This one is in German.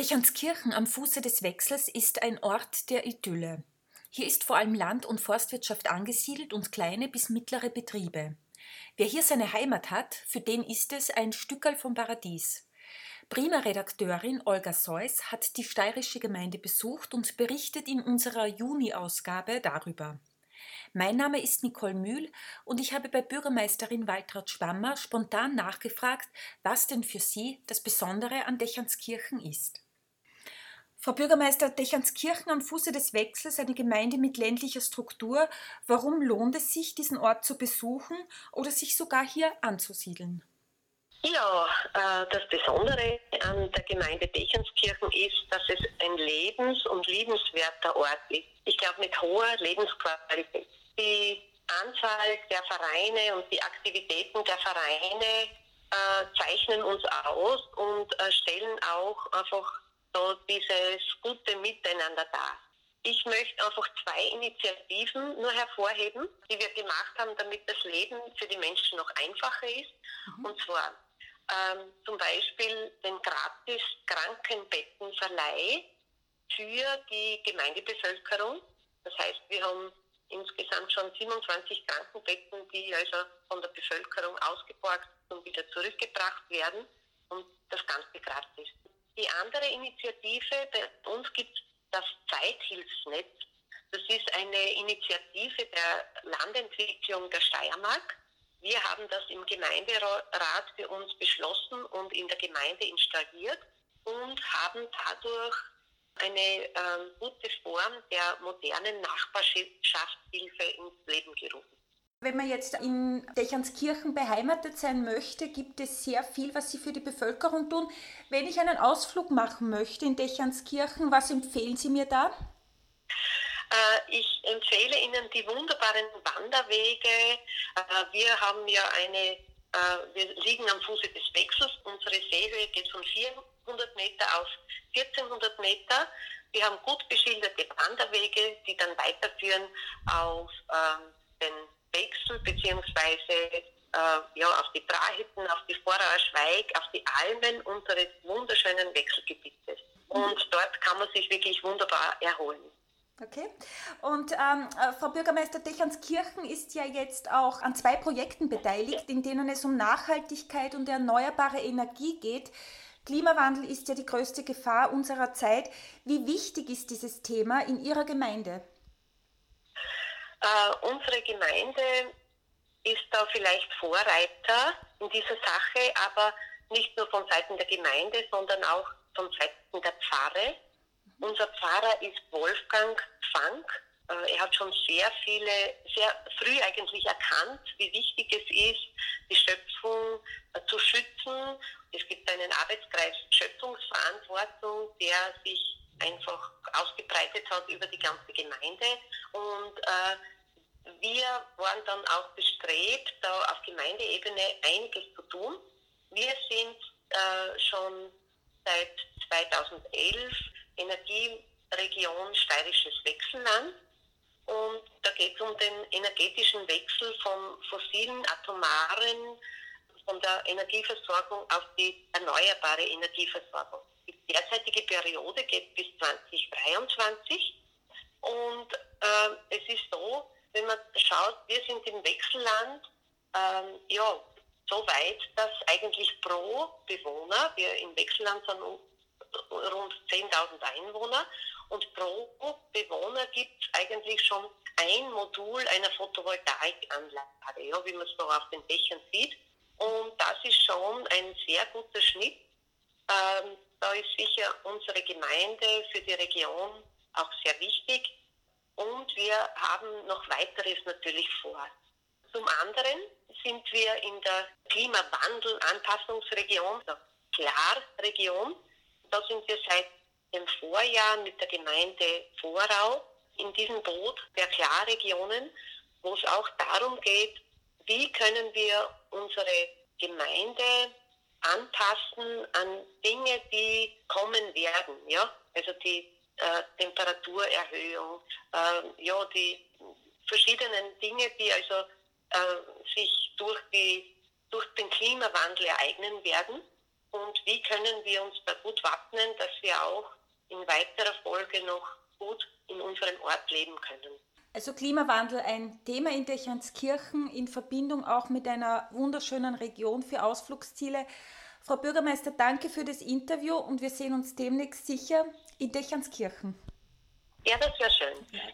Dächanskirchen am Fuße des Wechsels ist ein Ort der Idylle. Hier ist vor allem Land- und Forstwirtschaft angesiedelt und kleine bis mittlere Betriebe. Wer hier seine Heimat hat, für den ist es ein Stückerl vom Paradies. Prima-Redakteurin Olga Seuss hat die steirische Gemeinde besucht und berichtet in unserer Juni-Ausgabe darüber. Mein Name ist Nicole Mühl und ich habe bei Bürgermeisterin Waltraud Schwammer spontan nachgefragt, was denn für sie das Besondere an Dächanskirchen ist. Frau Bürgermeister, Dächanskirchen am Fuße des Wechsels, eine Gemeinde mit ländlicher Struktur. Warum lohnt es sich, diesen Ort zu besuchen oder sich sogar hier anzusiedeln? Ja, äh, das Besondere an der Gemeinde Dächanskirchen ist, dass es ein lebens- und liebenswerter Ort ist. Ich glaube, mit hoher Lebensqualität. Die Anzahl der Vereine und die Aktivitäten der Vereine äh, zeichnen uns aus und äh, stellen auch einfach so dieses gute Miteinander da. Ich möchte einfach zwei Initiativen nur hervorheben, die wir gemacht haben, damit das Leben für die Menschen noch einfacher ist. Mhm. Und zwar ähm, zum Beispiel den gratis Krankenbettenverleih für die Gemeindebevölkerung. Das heißt, wir haben insgesamt schon 27 Krankenbetten, die also von der Bevölkerung ausgeborgt und wieder zurückgebracht werden und das Ganze gratis. Die andere Initiative, bei uns gibt es das Zeithilfsnetz. Das ist eine Initiative der Landentwicklung der Steiermark. Wir haben das im Gemeinderat für uns beschlossen und in der Gemeinde installiert und haben dadurch eine ähm, gute Form der modernen Nachbarschaftshilfe ins Leben gerufen. Wenn man jetzt in Dächanskirchen beheimatet sein möchte, gibt es sehr viel, was Sie für die Bevölkerung tun. Wenn ich einen Ausflug machen möchte in Dächanskirchen, was empfehlen Sie mir da? Äh, ich empfehle Ihnen die wunderbaren Wanderwege. Äh, wir haben ja eine, äh, wir liegen am Fuße des Wechsels. Unsere Seehöhe geht von 400 Meter auf 1400 Meter. Wir haben gut beschilderte Wanderwege, die dann weiterführen auf ähm, den Wechsel beziehungsweise äh, ja, auf die Brahitten, auf die Vorauer Schweig, auf die Almen unseres wunderschönen Wechselgebietes. Und dort kann man sich wirklich wunderbar erholen. Okay. Und ähm, äh, Frau Bürgermeister Dächanskirchen ist ja jetzt auch an zwei Projekten beteiligt, in denen es um Nachhaltigkeit und erneuerbare Energie geht. Klimawandel ist ja die größte Gefahr unserer Zeit. Wie wichtig ist dieses Thema in Ihrer Gemeinde? Äh, unsere Gemeinde ist da vielleicht Vorreiter in dieser Sache, aber nicht nur von Seiten der Gemeinde, sondern auch von Seiten der Pfarre. Unser Pfarrer ist Wolfgang Funk. Äh, er hat schon sehr viele, sehr früh eigentlich erkannt, wie wichtig es ist, die Schöpfung äh, zu schützen. Es gibt einen Arbeitskreis Schöpfungsverantwortung, der sich einfach ausgebreitet hat über die ganze Gemeinde. Und äh, wir waren dann auch bestrebt, da auf Gemeindeebene einiges zu tun. Wir sind äh, schon seit 2011 Energieregion Steirisches Wechselland. Und da geht es um den energetischen Wechsel vom fossilen atomaren, von der Energieversorgung auf die erneuerbare Energieversorgung. Die derzeitige Periode geht bis 2023 und äh, es ist so, wenn man schaut, wir sind im Wechselland, ähm, ja, so weit, dass eigentlich pro Bewohner, wir im Wechselland sind rund 10.000 Einwohner und pro Bewohner gibt es eigentlich schon ein Modul einer Photovoltaikanlage, ja, wie man es noch auf den Dächern sieht. Und das ist schon ein sehr guter Schnitt. Ähm, da ist sicher unsere Gemeinde für die Region auch sehr wichtig. Und wir haben noch weiteres natürlich vor. Zum anderen sind wir in der Klimawandel-Anpassungsregion, der Klarregion. Da sind wir seit dem Vorjahr mit der Gemeinde Vorau in diesem Boot der Klarregionen, wo es auch darum geht, wie können wir unsere Gemeinde anpassen an Dinge, die kommen werden. Ja? Also die äh, Temperaturerhöhung, äh, ja, die verschiedenen Dinge, die also äh, sich durch, die, durch den Klimawandel ereignen werden. und wie können wir uns da gut wappnen, dass wir auch in weiterer Folge noch gut in unserem Ort leben können. Also Klimawandel ein Thema in Dechernskirchen in Verbindung auch mit einer wunderschönen Region für Ausflugsziele. Frau Bürgermeister, danke für das Interview und wir sehen uns demnächst sicher in Dechernskirchen. Ja, das wäre schön.